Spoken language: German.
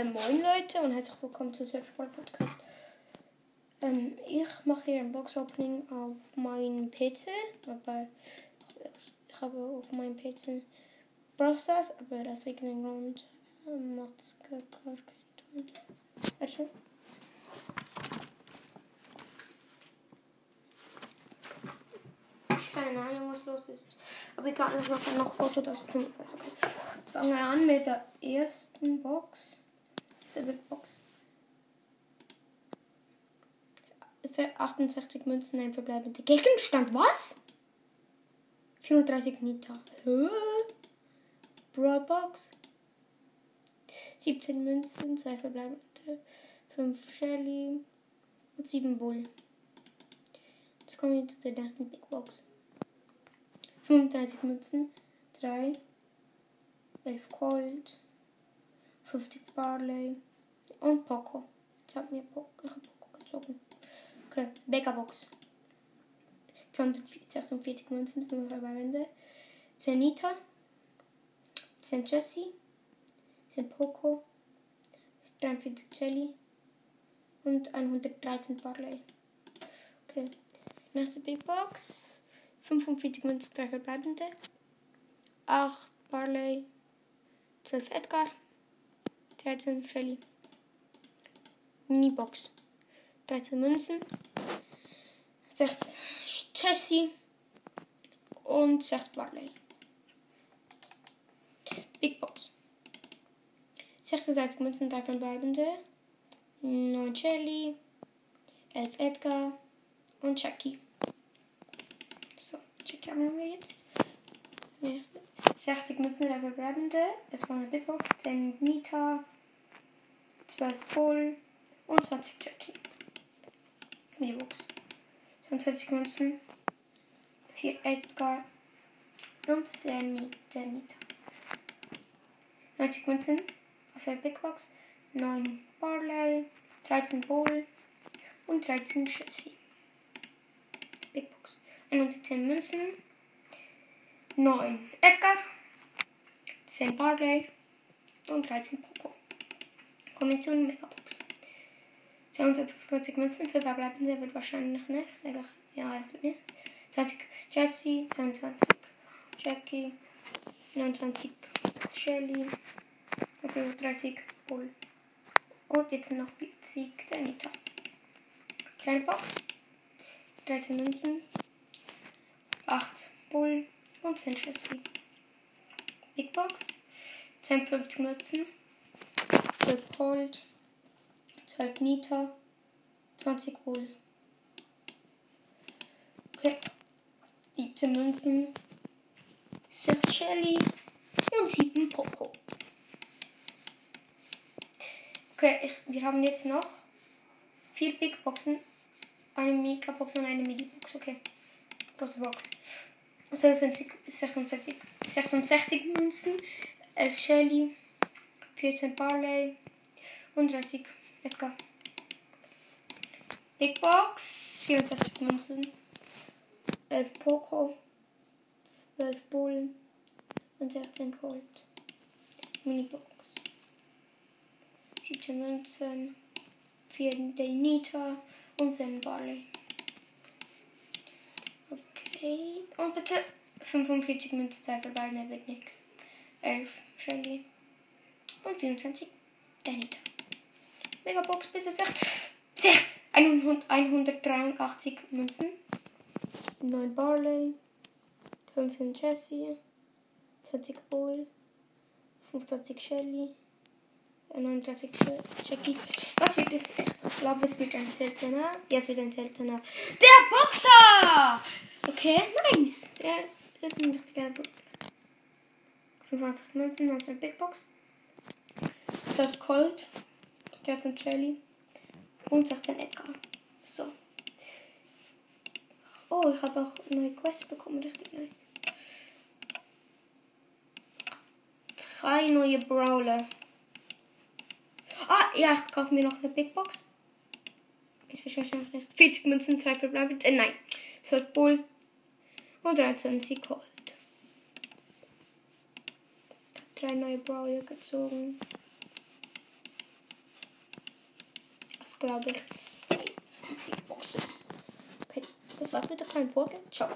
Äh, moin Leute und herzlich willkommen zu Search Ball Podcast. Ähm, ich mache hier ein Box Opening auf meinem PC, aber ich habe auf meinem PC Browsers, aber aus irgendeinem Grund ähm, macht es gar, keinen Ton. Warte. Keine Ahnung, was los ist. Aber egal, ich mache noch Foto, das tun. Okay. Fangen wir an mit der ersten Box. Eine Big Box. 68 Münzen, ein verbleibender Gegenstand. Was? 34 Nita. Hä? Brawl Box. 17 Münzen, 2 verbleibende, 5 Shelly und 7 Bull. Jetzt kommen wir zu der ersten Big Box. 35 Münzen, 3, 11 Gold, 50 Barley und Poco. Jetzt hat mir Poco, ich Poco gezogen. Okay, Box. 246 Münzen, 5 verbleibende, 10 Nita, 10 Jessie, 10 Poco, 43 Jelly und 113 Barley. Okay, nächste Big Box. 45 Münzen, 3 verbleibende, 8 Barley, 12 Edgar, 13 Shelly. Minibox. 13 Münzen, 6 Jessie und 6 Barley. Big Box. 36 Münzen, 3 verbleibende, 9 Shelly, 11 Edgar und Jackie. So, Jackie haben wir jetzt. Nächste. 60 Münzen, 3 verbleibende. Es war eine Big Box, 10 Nita, 12 Bull und 20 Jackie. Minibox. 22 Münzen, 4 Edgar und 10 Nita. 90 Münzen, also Big Box, 9 Barley, 13 Bull und 13 Jessie. Big Box. 110 Münzen, 9 Edgar, 10 Barley und 13 Poco. Kombination Megabox. 250 Münzen für verbleibende wird wahrscheinlich nicht. Ja, es wird nicht. 20 Jessie, 22 Jackie, 29 Shelly, 35 Bull. Und jetzt noch 40 der Nita. Kleine Box. 13 Münzen, 8 Bull und 10 Jessie. Big Box. 52 Münzen, 12 Gold, 12 Nita, 20 Bull. Okay. 17 Münzen, 6 Shelly und 7 Poco. Okay, ich, wir haben jetzt noch 4 Big Boxen, eine Mega Box und eine Mini Box. Okay. Große Box. 66, 66, 66 Münzen, 11 Shelly, 14 Barley und 30 Edgar. Big Box, 64 Münzen, 11 Poco, 12 Bull und 16 Gold. Minibox. 17 Münzen, 4 Denita und 10 Barley. Okay. Und bitte 45 Münzen Zeit vorbei, mehr wird nichts. 11 Shelly und 24 Denita. Megabox bitte 6. 6! 183 Münzen. 9 Barley. 15 Jessie. 20 Bull. 25 Shelly. 39 Jackie. Was wird jetzt echt? Ich glaube, es wird ein seltener. Ja, es wird ein seltener. Der Boxer! Okay, nice. Der ist ein richtig geiler Boxer. 25 Münzen, 19 Big Box. 12 Colt. 13 Charlie. Und 16 Edgar. So. Oh, ich habe auch neue Quests bekommen. Richtig nice. Drei neue Brawler. Ah, ja, ich kaufe mir noch eine Big Box. Ist wahrscheinlich noch nicht. 40 Münzen, 2 verbleibend. Äh, nein. 12 Bull. Und 13 sie Cold. Drei neue Brawler gezogen. Jetzt, glaube ich, 52 Boxen. Okay, das war's mit der kleinen Folge. Ciao.